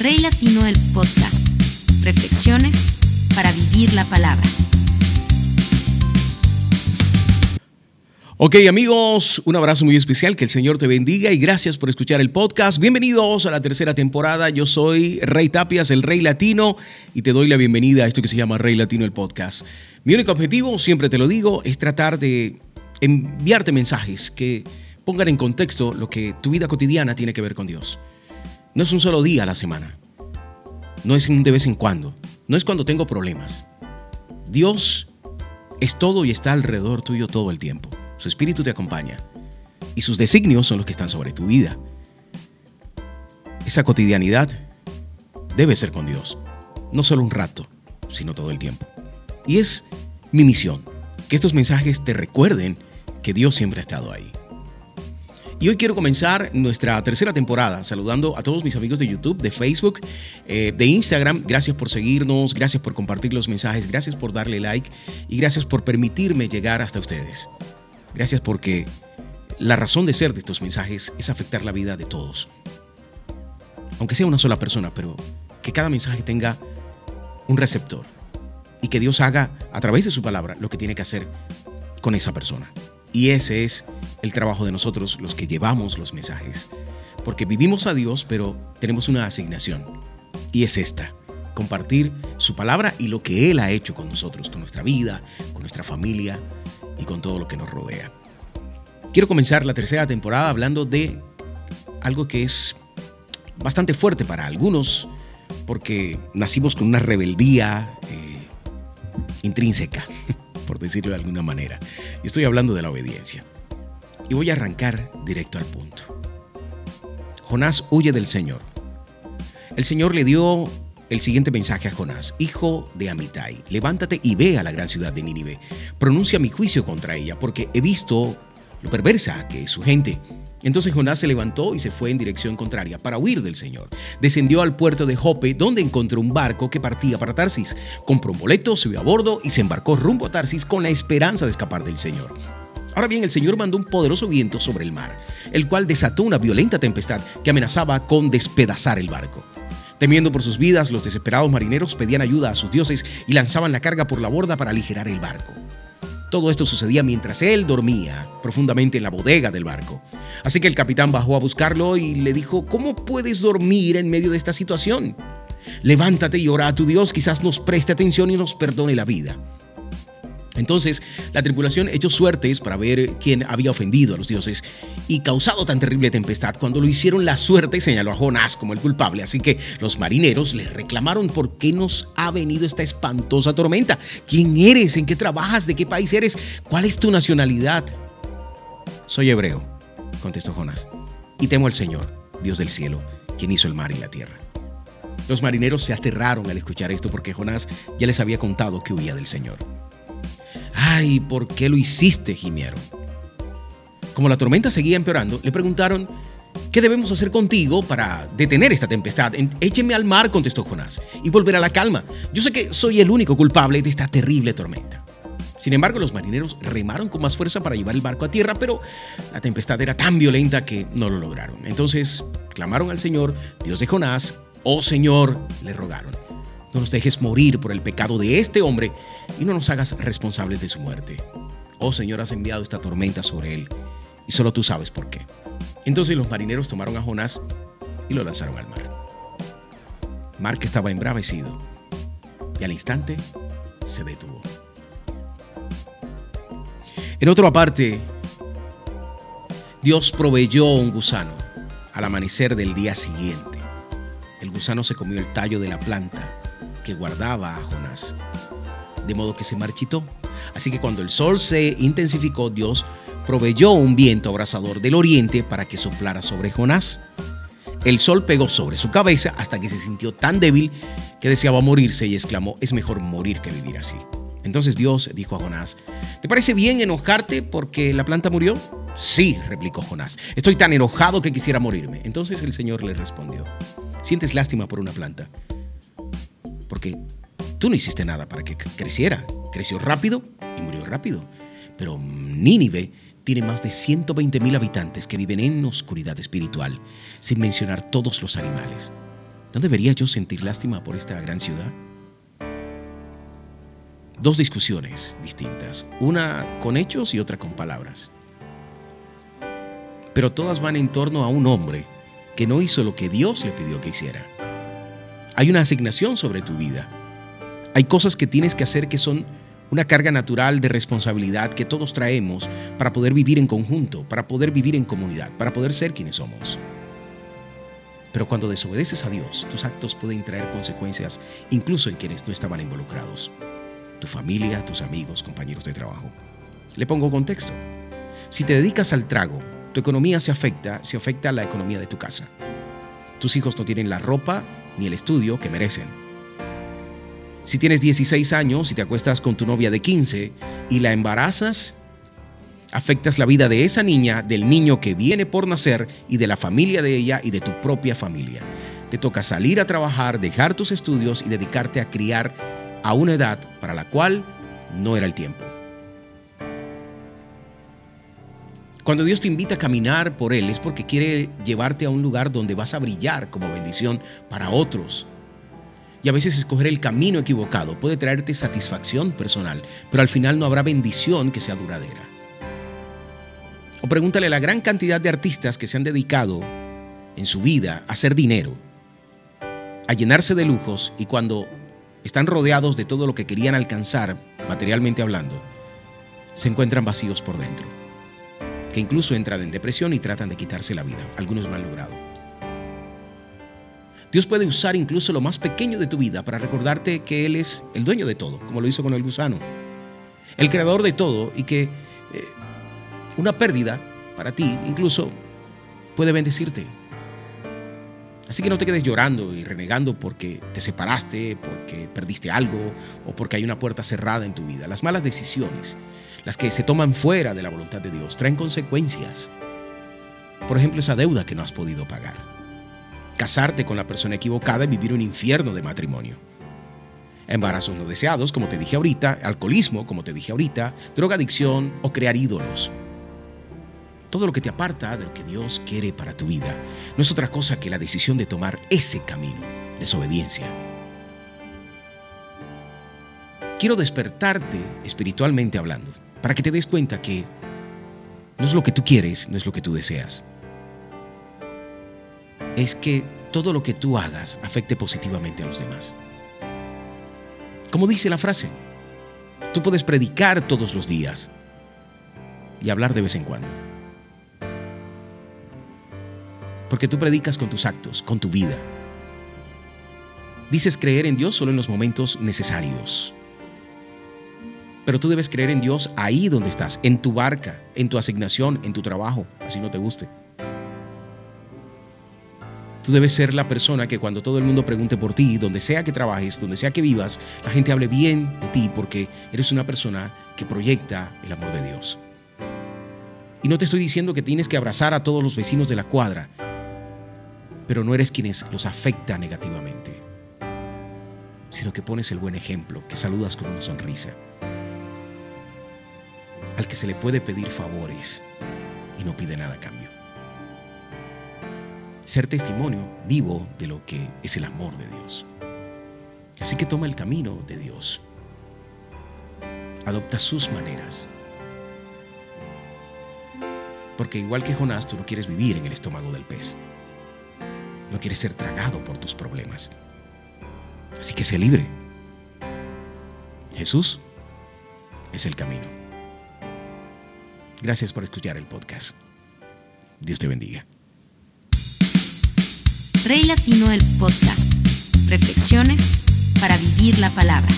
Rey Latino el Podcast. Reflexiones para vivir la palabra. Ok amigos, un abrazo muy especial, que el Señor te bendiga y gracias por escuchar el podcast. Bienvenidos a la tercera temporada, yo soy Rey Tapias, el Rey Latino, y te doy la bienvenida a esto que se llama Rey Latino el podcast. Mi único objetivo, siempre te lo digo, es tratar de enviarte mensajes que pongan en contexto lo que tu vida cotidiana tiene que ver con Dios. No es un solo día a la semana, no es de vez en cuando, no es cuando tengo problemas. Dios es todo y está alrededor tuyo todo el tiempo. Su espíritu te acompaña y sus designios son los que están sobre tu vida. Esa cotidianidad debe ser con Dios, no solo un rato, sino todo el tiempo. Y es mi misión, que estos mensajes te recuerden que Dios siempre ha estado ahí. Y hoy quiero comenzar nuestra tercera temporada saludando a todos mis amigos de YouTube, de Facebook, eh, de Instagram. Gracias por seguirnos, gracias por compartir los mensajes, gracias por darle like y gracias por permitirme llegar hasta ustedes. Gracias porque la razón de ser de estos mensajes es afectar la vida de todos. Aunque sea una sola persona, pero que cada mensaje tenga un receptor y que Dios haga a través de su palabra lo que tiene que hacer con esa persona. Y ese es el trabajo de nosotros, los que llevamos los mensajes. Porque vivimos a Dios, pero tenemos una asignación. Y es esta, compartir su palabra y lo que Él ha hecho con nosotros, con nuestra vida, con nuestra familia, y con todo lo que nos rodea. Quiero comenzar la tercera temporada hablando de algo que es bastante fuerte para algunos, porque nacimos con una rebeldía eh, intrínseca, por decirlo de alguna manera. Y estoy hablando de la obediencia. Y voy a arrancar directo al punto. Jonás huye del Señor. El Señor le dio el siguiente mensaje a Jonás, hijo de Amitai, levántate y ve a la gran ciudad de Nínive, pronuncia mi juicio contra ella, porque he visto lo perversa que es su gente. Entonces Jonás se levantó y se fue en dirección contraria para huir del Señor. Descendió al puerto de Jope, donde encontró un barco que partía para Tarsis. Compró un boleto, subió a bordo y se embarcó rumbo a Tarsis con la esperanza de escapar del Señor. Ahora bien, el Señor mandó un poderoso viento sobre el mar, el cual desató una violenta tempestad que amenazaba con despedazar el barco. Temiendo por sus vidas, los desesperados marineros pedían ayuda a sus dioses y lanzaban la carga por la borda para aligerar el barco. Todo esto sucedía mientras él dormía profundamente en la bodega del barco. Así que el capitán bajó a buscarlo y le dijo, ¿cómo puedes dormir en medio de esta situación? Levántate y ora a tu Dios, quizás nos preste atención y nos perdone la vida. Entonces, la tripulación echó suertes para ver quién había ofendido a los dioses y causado tan terrible tempestad. Cuando lo hicieron, la suerte señaló a Jonás como el culpable. Así que los marineros le reclamaron por qué nos ha venido esta espantosa tormenta. ¿Quién eres? ¿En qué trabajas? ¿De qué país eres? ¿Cuál es tu nacionalidad? Soy hebreo, contestó Jonás, y temo al Señor, Dios del cielo, quien hizo el mar y la tierra. Los marineros se aterraron al escuchar esto porque Jonás ya les había contado que huía del Señor. Ay, ¿por qué lo hiciste? gimieron. Como la tormenta seguía empeorando, le preguntaron, ¿qué debemos hacer contigo para detener esta tempestad? Écheme al mar, contestó Jonás, y volver a la calma. Yo sé que soy el único culpable de esta terrible tormenta. Sin embargo, los marineros remaron con más fuerza para llevar el barco a tierra, pero la tempestad era tan violenta que no lo lograron. Entonces clamaron al Señor, Dios de Jonás, oh Señor, le rogaron no nos dejes morir por el pecado de este hombre y no nos hagas responsables de su muerte. Oh Señor, has enviado esta tormenta sobre él y solo tú sabes por qué. Entonces los marineros tomaron a Jonás y lo lanzaron al mar. Mar que estaba embravecido y al instante se detuvo. En otra parte, Dios proveyó un gusano al amanecer del día siguiente. El gusano se comió el tallo de la planta guardaba a Jonás. De modo que se marchitó. Así que cuando el sol se intensificó, Dios proveyó un viento abrasador del oriente para que soplara sobre Jonás. El sol pegó sobre su cabeza hasta que se sintió tan débil que deseaba morirse y exclamó, es mejor morir que vivir así. Entonces Dios dijo a Jonás, ¿te parece bien enojarte porque la planta murió? Sí, replicó Jonás, estoy tan enojado que quisiera morirme. Entonces el Señor le respondió, ¿sientes lástima por una planta? Porque tú no hiciste nada para que creciera. Creció rápido y murió rápido. Pero Nínive tiene más de 120 mil habitantes que viven en oscuridad espiritual, sin mencionar todos los animales. ¿No debería yo sentir lástima por esta gran ciudad? Dos discusiones distintas, una con hechos y otra con palabras. Pero todas van en torno a un hombre que no hizo lo que Dios le pidió que hiciera. Hay una asignación sobre tu vida. Hay cosas que tienes que hacer que son una carga natural de responsabilidad que todos traemos para poder vivir en conjunto, para poder vivir en comunidad, para poder ser quienes somos. Pero cuando desobedeces a Dios, tus actos pueden traer consecuencias incluso en quienes no estaban involucrados. Tu familia, tus amigos, compañeros de trabajo. Le pongo contexto. Si te dedicas al trago, tu economía se afecta, se afecta a la economía de tu casa. Tus hijos no tienen la ropa ni el estudio que merecen si tienes 16 años y te acuestas con tu novia de 15 y la embarazas, afectas la vida de esa niña, del niño que viene por nacer y de la familia de ella y de tu propia familia. Te toca salir a trabajar, dejar tus estudios y dedicarte a criar a una edad para la cual no era el tiempo. Cuando Dios te invita a caminar por Él es porque quiere llevarte a un lugar donde vas a brillar como bendición para otros y a veces escoger el camino equivocado puede traerte satisfacción personal, pero al final no habrá bendición que sea duradera. O pregúntale a la gran cantidad de artistas que se han dedicado en su vida a hacer dinero, a llenarse de lujos y cuando están rodeados de todo lo que querían alcanzar, materialmente hablando, se encuentran vacíos por dentro, incluso entran en depresión y tratan de quitarse la vida. Algunos lo han logrado. Dios puede usar incluso lo más pequeño de tu vida para recordarte que Él es el dueño de todo, como lo hizo con el gusano. El creador de todo y que eh, una pérdida para ti incluso puede bendecirte. Así que no te quedes llorando y renegando porque te separaste, porque perdiste algo o porque hay una puerta cerrada en tu vida. Las malas decisiones, las que se toman fuera de la voluntad de Dios, traen consecuencias. Por ejemplo, esa deuda que no has podido pagar casarte con la persona equivocada y vivir un infierno de matrimonio. Embarazos no deseados, como te dije ahorita, alcoholismo, como te dije ahorita, drogadicción o crear ídolos. Todo lo que te aparta de lo que Dios quiere para tu vida no es otra cosa que la decisión de tomar ese camino, desobediencia. Quiero despertarte espiritualmente hablando, para que te des cuenta que no es lo que tú quieres, no es lo que tú deseas es que todo lo que tú hagas afecte positivamente a los demás. Como dice la frase, tú puedes predicar todos los días y hablar de vez en cuando. Porque tú predicas con tus actos, con tu vida. Dices creer en Dios solo en los momentos necesarios. Pero tú debes creer en Dios ahí donde estás, en tu barca, en tu asignación, en tu trabajo, así no te guste. Tú debes ser la persona que cuando todo el mundo pregunte por ti, donde sea que trabajes, donde sea que vivas, la gente hable bien de ti porque eres una persona que proyecta el amor de Dios. Y no te estoy diciendo que tienes que abrazar a todos los vecinos de la cuadra, pero no eres quienes los afecta negativamente, sino que pones el buen ejemplo, que saludas con una sonrisa, al que se le puede pedir favores y no pide nada a cambio ser testimonio vivo de lo que es el amor de Dios. Así que toma el camino de Dios. Adopta sus maneras. Porque igual que Jonás, tú no quieres vivir en el estómago del pez. No quieres ser tragado por tus problemas. Así que sé libre. Jesús es el camino. Gracias por escuchar el podcast. Dios te bendiga. Rey Latino el podcast. Reflexiones para vivir la palabra.